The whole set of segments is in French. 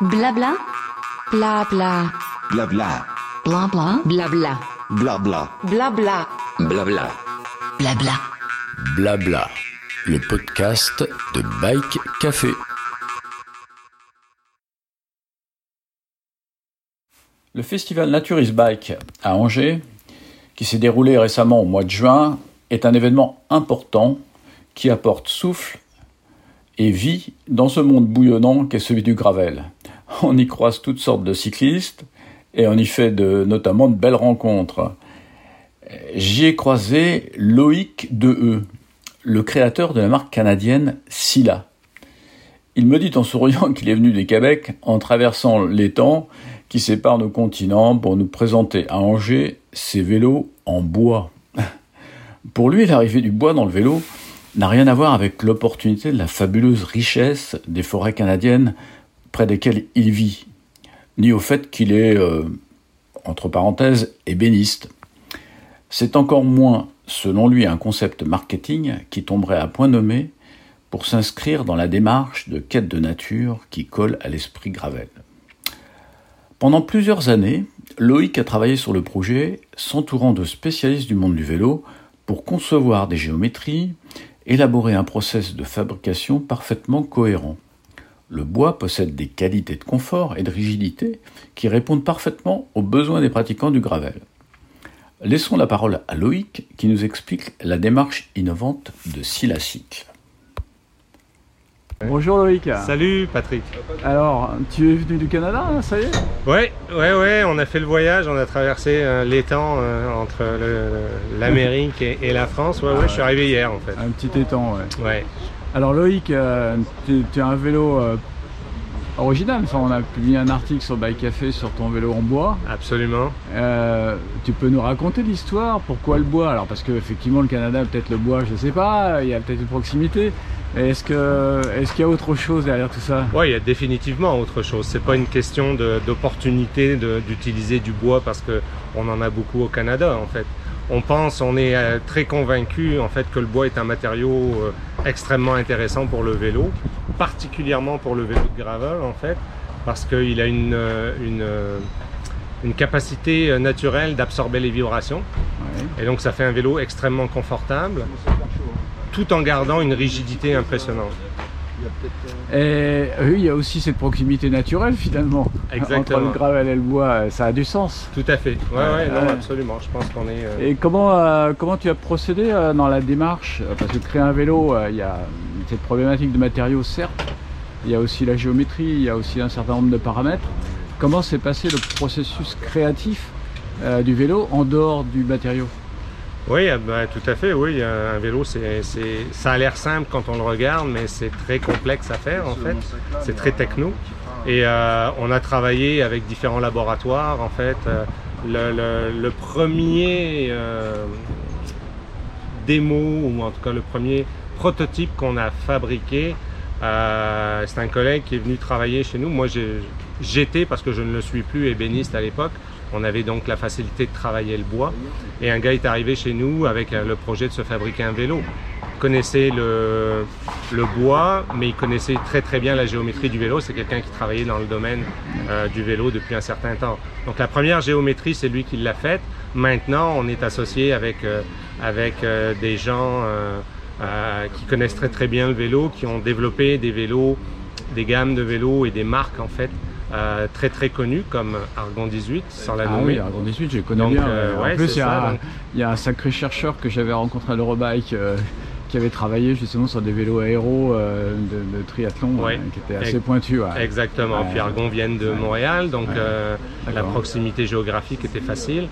Blabla. Blabla. Blabla. Blabla. Blabla. Blabla. Blabla. Blabla. Blabla. Blabla. Le podcast de Bike Café. Le festival Naturist Bike à Angers, qui s'est déroulé récemment au mois de juin, est un événement important qui apporte souffle et vie dans ce monde bouillonnant qu'est celui du gravel. On y croise toutes sortes de cyclistes et on y fait notamment de belles rencontres. J'y ai croisé Loïc Dehe, le créateur de la marque canadienne Silla. Il me dit en souriant qu'il est venu des Québec en traversant temps qui séparent nos continents pour nous présenter à Angers ses vélos en bois. Pour lui, l'arrivée du bois dans le vélo n'a rien à voir avec l'opportunité de la fabuleuse richesse des forêts canadiennes près desquelles il vit, ni au fait qu'il est, euh, entre parenthèses, ébéniste. C'est encore moins, selon lui, un concept marketing qui tomberait à point nommé pour s'inscrire dans la démarche de quête de nature qui colle à l'esprit Gravel. Pendant plusieurs années, Loïc a travaillé sur le projet, s'entourant de spécialistes du monde du vélo pour concevoir des géométries, élaborer un process de fabrication parfaitement cohérent. Le bois possède des qualités de confort et de rigidité qui répondent parfaitement aux besoins des pratiquants du gravel. Laissons la parole à Loïc qui nous explique la démarche innovante de Silacycle. Bonjour Loïc. Salut Patrick. Alors, tu es venu du Canada, hein, ça y est? Ouais, ouais, ouais, on a fait le voyage, on a traversé euh, l'étang euh, entre l'Amérique et, et la France. Ouais, ouais, je suis arrivé hier en fait. Un petit étang, ouais. Ouais. Alors Loïc, euh, tu as un vélo euh, original. Enfin, on a publié un article sur Bike Café sur ton vélo en bois. Absolument. Euh, tu peux nous raconter l'histoire? Pourquoi le bois? Alors, parce que effectivement, le Canada, peut-être le bois, je sais pas, il y a peut-être une proximité. Est-ce que est-ce qu'il y a autre chose derrière tout ça? Ouais, il y a définitivement autre chose. C'est pas une question d'opportunité d'utiliser du bois parce que on en a beaucoup au Canada en fait. On pense, on est très convaincu en fait que le bois est un matériau extrêmement intéressant pour le vélo, particulièrement pour le vélo de gravel en fait, parce qu'il a une, euh, une, euh, une capacité euh, naturelle d'absorber les vibrations. Ouais. Et donc ça fait un vélo extrêmement confortable, tout en gardant une rigidité impressionnante. Et oui, il y a aussi cette proximité naturelle finalement. Exactement. Entre le gravel et le bois, ça a du sens. Tout à fait. Ouais, ouais, non, absolument. Je pense qu'on est. euh, Et comment, euh, comment tu as procédé euh, dans la démarche? Euh, Parce que créer un vélo, euh, il y a cette problématique de matériaux, certes. Il y a aussi la géométrie, il y a aussi un certain nombre de paramètres. Comment s'est passé le processus créatif euh, du vélo en dehors du matériau? Oui, euh, bah, tout à fait. Oui, euh, un vélo, c'est, c'est, ça a l'air simple quand on le regarde, mais c'est très complexe à faire en fait. C'est très techno. Et euh, on a travaillé avec différents laboratoires en fait. Euh, le, le- le premier euh, démo ou en tout cas le premier prototype qu'on a fabriqué, euh, c'est un collègue qui est venu travailler chez nous. Moi, j'ai- j'étais parce que je ne le suis plus ébéniste à l'époque. On avait donc la facilité de travailler le bois. Et un gars est arrivé chez nous avec euh, le projet de se fabriquer un vélo. Il connaissait le, bois, mais il connaissait très très bien la géométrie du vélo. C'est quelqu'un qui travaillait dans le domaine euh, du vélo depuis un certain temps. Donc la première géométrie, c'est lui qui l'a faite. Maintenant, on est associé avec, euh, avec des gens qui connaissent très très bien le vélo, qui ont développé des vélos, des gammes de vélos et des marques en fait euh, très très connues comme Argon 18, sans la Ah nommer. oui, Argon 18, je connais Donc, bien. euh, ouais. en plus, il y, a, ça, donc. il y a un sacré chercheur que j'avais rencontré à l'Eurobike euh, qui avait travaillé justement sur des vélos aéros euh, de, de triathlon, Ouais. euh, qui étaient assez ouais. Exactement. Puis Argon viennent de. Montréal, donc euh, la proximité géographique était facile.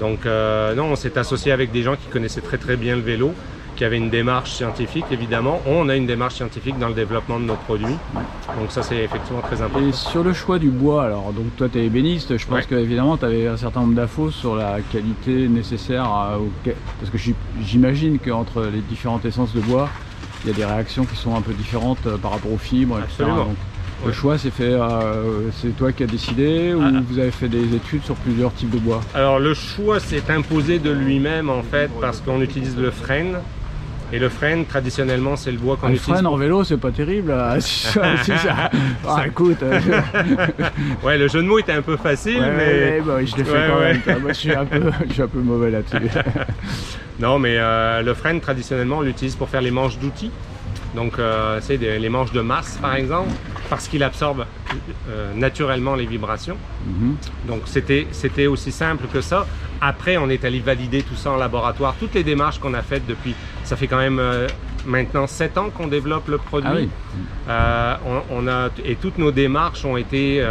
Donc euh, non, on s'est associé avec des gens qui connaissaient très très bien le vélo, qui avaient une démarche scientifique évidemment. On a une démarche scientifique dans le développement de nos produits. Donc ça c'est effectivement très important. Et sur le choix du bois, alors donc toi tu es ébéniste, je pense Ouais. que évidemment tu avais un certain nombre d'infos sur la qualité nécessaire à- parce que j'im- j'imagine qu'entre les différentes essences de bois, il y a des réactions qui sont un peu différentes euh, par rapport aux fibres, etc. Absolument. Donc, Le Ouais. choix c'est fait, euh, c'est toi qui as décidé ou Ah. vous avez fait des études sur plusieurs types de bois? Alors le choix s'est imposé de lui-même en fait parce qu'on utilise le frêne Et le frêne, traditionnellement, c'est le bois qu'on Ah, le utilise. frein en vélo, c'est pas terrible. ah, ça- Ah, écoute, euh, Ouais, le jeu de mots était un peu facile, ouais, mais ouais, bah oui, je l'ai fait Ouais, quand même. Moi, je suis un peu, je suis un peu mauvais là-dessus. non, mais euh, le frêne, traditionnellement, on l'utilise pour faire les manches d'outils. Donc, euh, c'est des- les manches de masse, par exemple, parce qu'il absorbe euh, naturellement les vibrations. Mhm. Donc c'était aussi simple que ça. Après, on est allé valider tout ça en laboratoire. Toutes les démarches qu'on a faites depuis, ça fait quand même euh, maintenant 7 ans qu'on développe le produit. Ah oui. Euh, on, on a, et toutes nos démarches ont été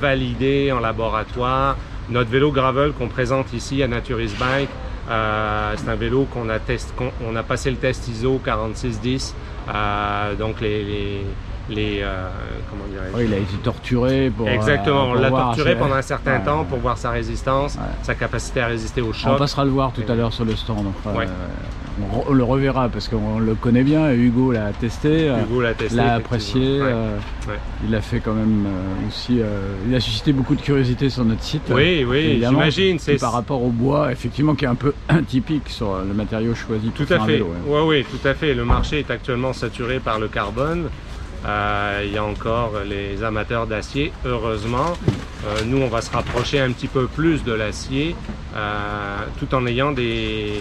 validées en laboratoire. Notre vélo gravel qu'on présente ici à Naturis Bike, euh, c'est un vélo qu'on a, test, on a passé le test ISO 4610. Euh, donc les, les, les, euh, comment dirais-je? Ouais, il a été torturé pour. Exactement, euh, on pour l'a torturé pendant un certain Ouais, temps ouais. pour voir sa résistance, Ouais. sa capacité à résister au On choc. passera le voir tout à l'heure sur le stand. euh, on, on le reverra parce qu'on le connaît bien. Hugo l'a testé. Hugo l'a testé. l'a effectivement. apprécié. Euh. Il a fait quand même aussi. il a suscité beaucoup de curiosité sur notre site. Oui, oui, j'imagine. C'est par rapport au bois, effectivement, qui est un peu atypique sur le matériau choisi pour tout faire à un fait. vélo. ouais. Oui, oui, tout à fait. Le marché est actuellement saturé par le carbone. Euh, il y a encore les amateurs d'acier, heureusement. Euh, nous, on va se rapprocher un petit peu plus de l'acier, euh, tout en ayant des,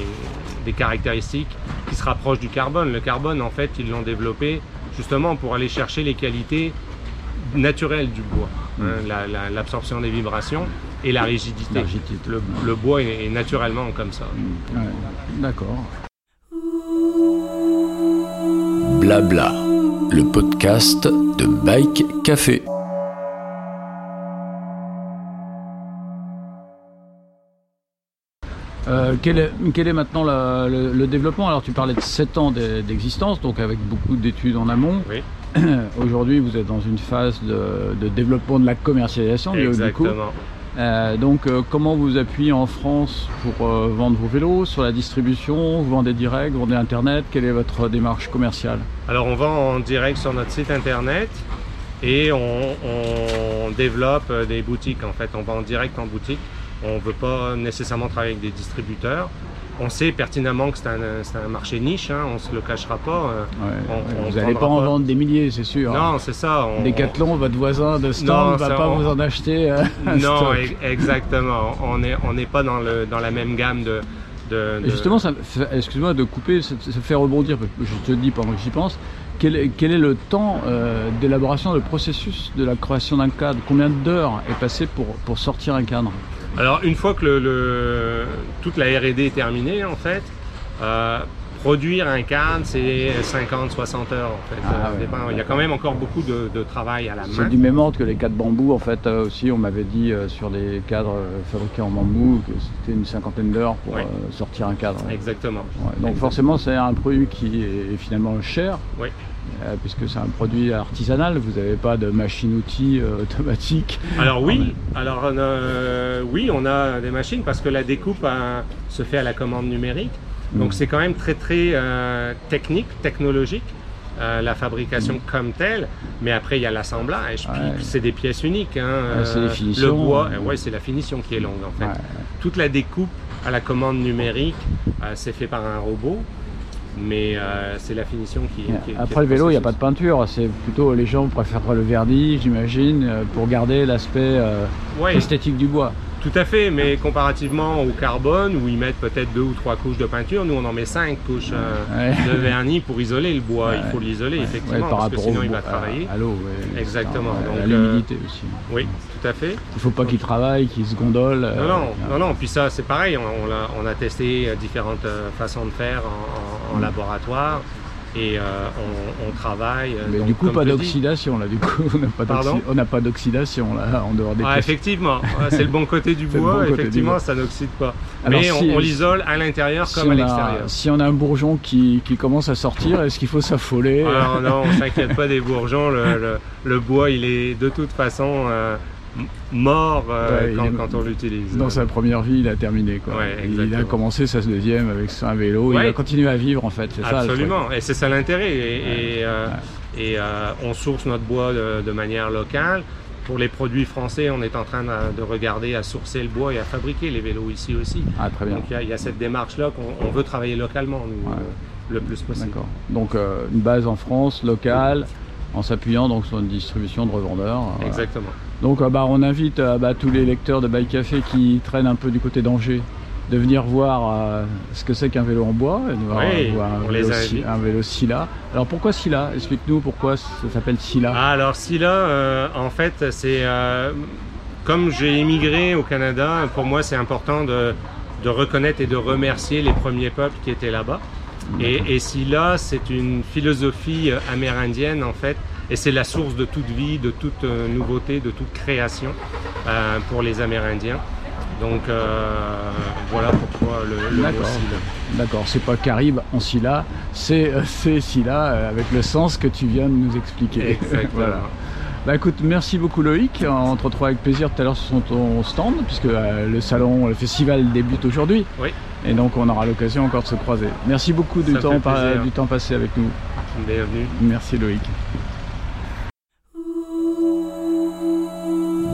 des caractéristiques qui se rapprochent du carbone. Le carbone, en fait, ils l'ont développé justement pour aller chercher les qualités naturelles du bois, hein, la- la- l'absorption des vibrations et la rigidité. La rigidité. Le, le bois est, est naturellement comme ça. Ouais, D'accord. Blabla, le podcast de Bike Café. Euh, quel, est, quel est maintenant la- le, le développement? Alors tu parlais de 7 ans d'e- d'existence, donc avec beaucoup d'études en amont. Oui. Aujourd'hui vous êtes dans une phase de, de développement de la commercialisation du- du coup. Euh, donc euh, comment vous appuyez en France pour euh, vendre vos vélos Sur la distribution Vous vendez direct Vous vendez internet Quelle est votre démarche commerciale Alors on vend en direct sur notre site internet et on, on développe des boutiques en fait. On vend en direct en boutique. On ne veut pas nécessairement travailler avec des distributeurs. On sait pertinemment que c'est un, un marché niche, hein, on ne se le cachera pas. euh. Ouais, On- on Vous n'allez pas en vendre des milliers, c'est sûr. Non, c'est ça. on- Decathlon, votre voisin de stand, ne va pas vous en acheter. euh, un Non, stock. exactement. On n'est on n'est pas dans, le, dans la même gamme de. de- Justement, excuse-moi de couper, ça, ça fait rebondir, parce que je te dis pendant que j'y pense, quel est, le temps euh, d'élaboration, le processus de la création d'un cadre? Combien d'heures est passé pour, pour sortir un cadre? Alors, une fois que le- toute la RD est terminée, en fait, euh, produire un cadre, c'est 50, 60 heures, en fait. Ah Euh, ouais. Il y a quand même encore beaucoup de, de travail à la C'est main. du même ordre que les cadres bambou, en fait, euh, aussi, on m'avait dit euh, sur des cadres fabriqués en bambou que c'était une cinquantaine d'heures pour Ouais. sortir un cadre. Ouais. Exactement. Donc forcément, c'est un produit qui est finalement cher. Oui. puisque c'est un produit artisanal, vous n'avez pas de machine-outil automatique. Alors oui, alors euh, oui, on a des machines parce que la découpe euh, se fait à la commande numérique. Donc Mm. c'est quand même très très euh, technique, technologique. euh, la fabrication comme telle, mais après il y a l'assemblage, Mm. Ouais. c'est des pièces uniques. hein, Ouais, c'est les euh, finitions. Le bois, euh, ouais, c'est la finition qui est longue en fait. Ouais. Toute la découpe à la commande numérique, euh, c'est fait par un robot, mais c'est la finition qui, qui- qui est Après le vélo, il n'y a pas de peinture, c'est plutôt les gens préfèrent le vernis, j'imagine, pour garder l'aspect esthétique du bois. Tout à fait, mais comparativement au carbone, où ils mettent peut-être deux ou trois couches de peinture, nous on en met cinq couches euh, Ouais. de vernis pour isoler le bois. Ouais. Il faut l'isoler Ouais, effectivement, par parce que sinon il va travailler. à, à l'eau. Exactement, donc, à euh, l'humidité aussi. Oui, tout à fait. Il faut pas qu'il travaille, qu'il se gondole. euh, Non, non, non, non. Puis ça, c'est pareil. On, on a, on a testé euh, différentes euh, façons de faire en, en- en laboratoire et euh, on, on travaille. euh, Mais donc, du coup, pas d'oxydation là. Du coup, on n'a pas d'oxydation là en dehors des Ah, effectivement, c'est le bon côté du bois. bon effectivement, ça n'oxyde pas. Alors, Mais si- on, on l'isole à l'intérieur Si comme à l'extérieur. si on a un bourgeon qui, qui commence à sortir, est-ce qu'il faut s'affoler? Alors non, on s'inquiète pas des bourgeons. Le, le- le bois, il est de toute façon euh, mort euh, Ouais, il quand, est- quand on l'utilise. Dans sa première vie, il a terminé. Quoi. Ouais, il a exactement. commencé sa deuxième avec un vélo. Il Ouais. a continué à vivre en fait. C'est ça. Absolument, et c'est ça l'intérêt. Et, et, euh, et, euh, on source notre bois de, de manière locale. Pour les produits français, on est en train de, de regarder à sourcer le bois et à fabriquer les vélos ici aussi. Ah, très bien. Donc il y a- il y, a cette démarche-là qu'on on veut travailler localement. Nous. Le plus possible. D'accord. Donc une base en France, locale, en s'appuyant donc sur une distribution de revendeurs. Voilà. Donc euh, bah, on invite euh, bah, tous les lecteurs de Bike Café qui traînent un peu du côté d'Angers de venir voir euh, ce que c'est qu'un vélo en bois, et de voir, Oui, voir un, vélo, un vélo Scylla. Alors pourquoi Scylla? Explique-nous pourquoi ça s'appelle Scylla. Ah, alors euh, en fait, c'est euh, comme j'ai immigré au Canada, pour moi c'est important de, de reconnaître et de remercier les premiers peuples qui étaient là-bas. Et, et là, c'est une philosophie amérindienne en fait, et c'est la source de toute vie, de toute euh, nouveauté, de toute création euh, pour les Amérindiens. Donc euh, voilà pourquoi le, le D'accord. Scylla. D'accord, c'est pas Caribe en Scylla, c'est euh, euh, avec le sens que tu viens de nous expliquer. Exactement. Voilà. Bah écoute, merci beaucoup Loïc. On te retrouve avec plaisir tout à l'heure sur ton stand, puisque euh, le salon, le festival débute aujourd'hui. Oui. Et donc on aura l'occasion encore de se croiser. Merci beaucoup du Ça temps, par- du temps passé avec nous. Bienvenue. Merci Loïc.